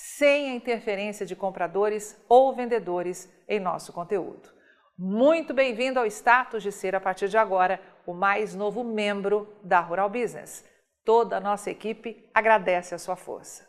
sem a interferência de compradores ou vendedores em nosso conteúdo. Muito bem-vindo ao status de ser, a partir de agora, o mais novo membro da Rural Business. Toda a nossa equipe agradece a sua força.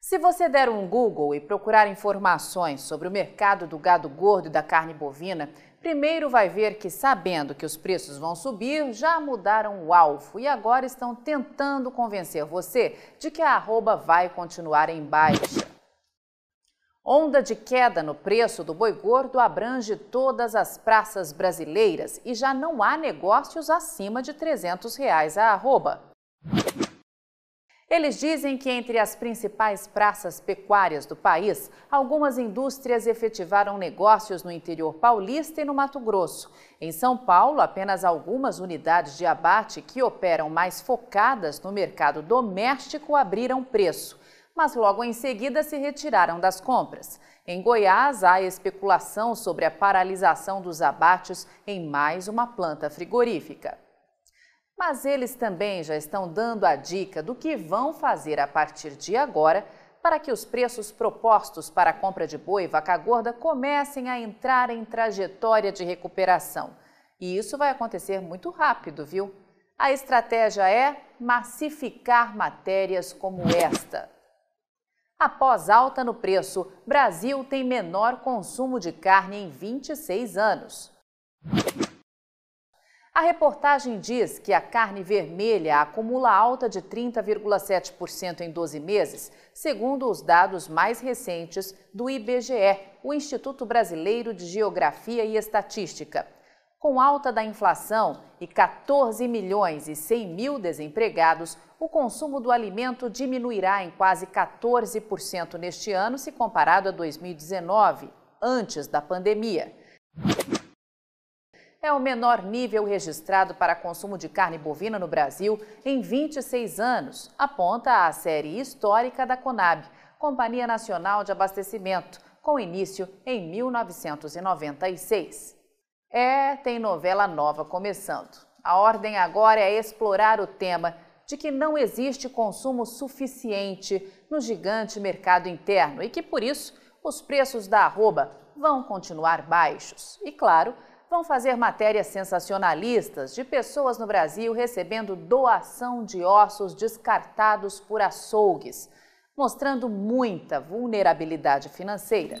Se você der um Google e procurar informações sobre o mercado do gado gordo e da carne bovina, primeiro vai ver que, sabendo que os preços vão subir, já mudaram o alvo e agora estão tentando convencer você de que a arroba vai continuar em baixa. Onda de queda no preço do boi gordo abrange todas as praças brasileiras e já não há negócios acima de 300 reais a arroba. Eles dizem que entre as principais praças pecuárias do país, algumas indústrias efetivaram negócios no interior paulista e no Mato Grosso. Em São Paulo, apenas algumas unidades de abate que operam mais focadas no mercado doméstico abriram preço, mas logo em seguida se retiraram das compras. Em Goiás, há especulação sobre a paralisação dos abates em mais uma planta frigorífica. Mas eles também já estão dando a dica do que vão fazer a partir de agora para que os preços propostos para a compra de boi e vaca gorda comecem a entrar em trajetória de recuperação. E isso vai acontecer muito rápido, viu? A estratégia é massificar matérias como esta. Após alta no preço, Brasil tem menor consumo de carne em 26 anos. A reportagem diz que a carne vermelha acumula alta de 30,7% em 12 meses, segundo os dados mais recentes do IBGE, o Instituto Brasileiro de Geografia e Estatística. Com alta da inflação e 14 milhões e 100 mil desempregados, o consumo do alimento diminuirá em quase 14% neste ano, se comparado a 2019, antes da pandemia é o menor nível registrado para consumo de carne bovina no Brasil em 26 anos, aponta a série histórica da Conab, Companhia Nacional de Abastecimento, com início em 1996. É, tem novela nova começando. A ordem agora é explorar o tema de que não existe consumo suficiente no gigante mercado interno e que, por isso, os preços da arroba vão continuar baixos. E, claro, vão fazer matérias sensacionalistas de pessoas no Brasil recebendo doação de ossos descartados por açougues, mostrando muita vulnerabilidade financeira.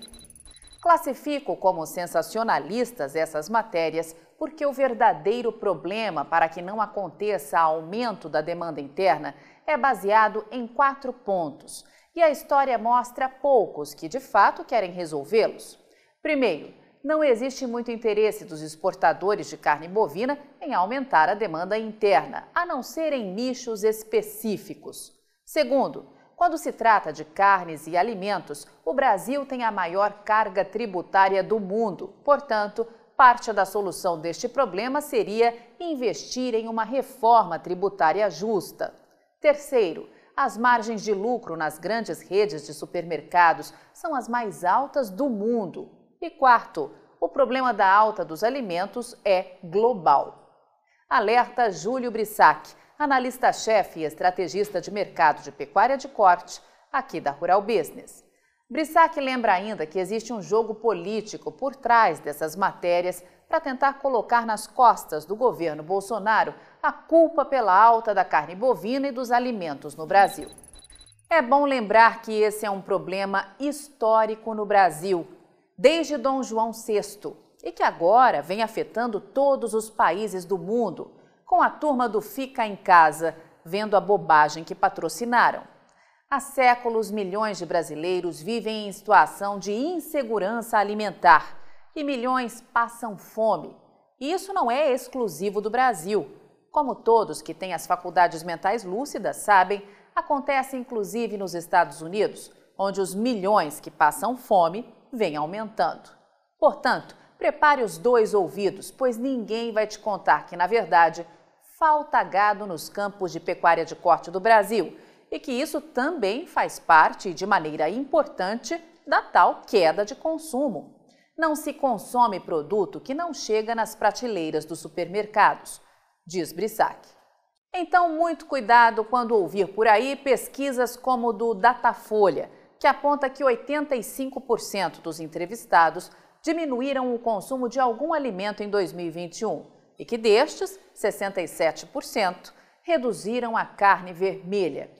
Classifico como sensacionalistas essas matérias porque o verdadeiro problema para que não aconteça aumento da demanda interna é baseado em quatro pontos e a história mostra poucos que de fato querem resolvê-los. Primeiro, não existe muito interesse dos exportadores de carne bovina em aumentar a demanda interna, a não ser em nichos específicos. Segundo, quando se trata de carnes e alimentos, o Brasil tem a maior carga tributária do mundo. Portanto, parte da solução deste problema seria investir em uma reforma tributária justa. Terceiro, as margens de lucro nas grandes redes de supermercados são as mais altas do mundo. E quarto, o problema da alta dos alimentos é global. Alerta Júlio Brissac, analista-chefe e estrategista de mercado de pecuária de corte aqui da Rural Business. Brissac lembra ainda que existe um jogo político por trás dessas matérias para tentar colocar nas costas do governo Bolsonaro a culpa pela alta da carne bovina e dos alimentos no Brasil. É bom lembrar que esse é um problema histórico no Brasil desde Dom João VI e que agora vem afetando todos os países do mundo, com a turma do Fica em Casa, vendo a bobagem que patrocinaram. Há séculos, milhões de brasileiros vivem em situação de insegurança alimentar e milhões passam fome. E isso não é exclusivo do Brasil. Como todos que têm as faculdades mentais lúcidas sabem, acontece inclusive nos Estados Unidos, onde os milhões que passam fome vêm aumentando. Portanto, prepare os dois ouvidos, pois ninguém vai te contar que, na verdade, falta gado nos campos de pecuária de corte do Brasil e que isso também faz parte, de maneira importante, da tal queda de consumo. Não se consome produto que não chega nas prateleiras dos supermercados, diz Brissac. Então, muito cuidado quando ouvir por aí pesquisas como do Datafolha, que aponta que 85% dos entrevistados diminuíram o consumo de algum alimento em 2021 e que destes, 67% reduziram a carne vermelha.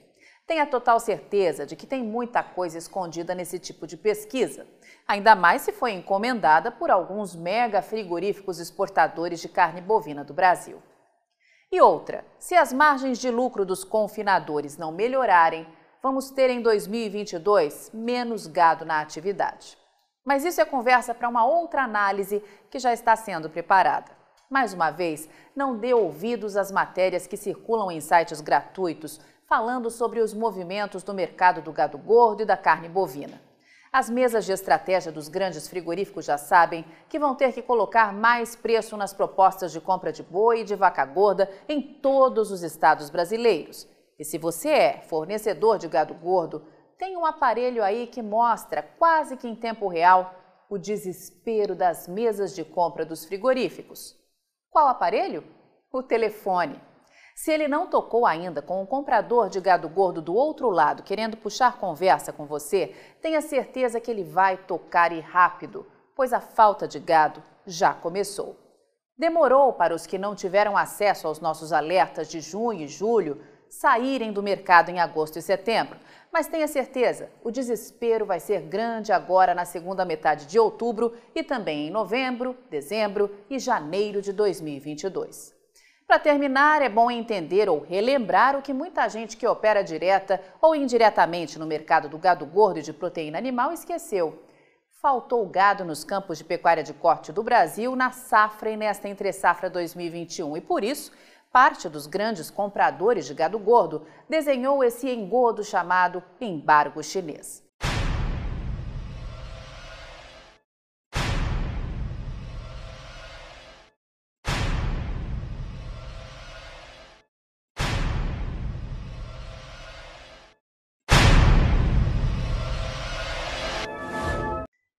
Tenha total certeza de que tem muita coisa escondida nesse tipo de pesquisa, ainda mais se foi encomendada por alguns mega frigoríficos exportadores de carne bovina do Brasil. E outra, se as margens de lucro dos confinadores não melhorarem, vamos ter em 2022 menos gado na atividade. Mas isso é conversa para uma outra análise que já está sendo preparada. Mais uma vez, não dê ouvidos às matérias que circulam em sites gratuitos falando sobre os movimentos do mercado do gado gordo e da carne bovina. As mesas de estratégia dos grandes frigoríficos já sabem que vão ter que colocar mais preço nas propostas de compra de boi e de vaca gorda em todos os estados brasileiros. E se você é fornecedor de gado gordo, tem um aparelho aí que mostra, quase que em tempo real, o desespero das mesas de compra dos frigoríficos. Qual aparelho? O telefone. Se ele não tocou ainda com um comprador de gado gordo do outro lado querendo puxar conversa com você, tenha certeza que ele vai tocar e rápido, pois a falta de gado já começou. Demorou para os que não tiveram acesso aos nossos alertas de junho e julho saírem do mercado em agosto e setembro, mas tenha certeza, o desespero vai ser grande agora na segunda metade de outubro e também em novembro, dezembro e janeiro de 2022. Para terminar, é bom entender ou relembrar o que muita gente que opera direta ou indiretamente no mercado do gado gordo e de proteína animal esqueceu. Faltou gado nos campos de pecuária de corte do Brasil na safra e nesta entre-safra 2021 e por isso parte dos grandes compradores de gado gordo desenhou esse engodo chamado embargo chinês.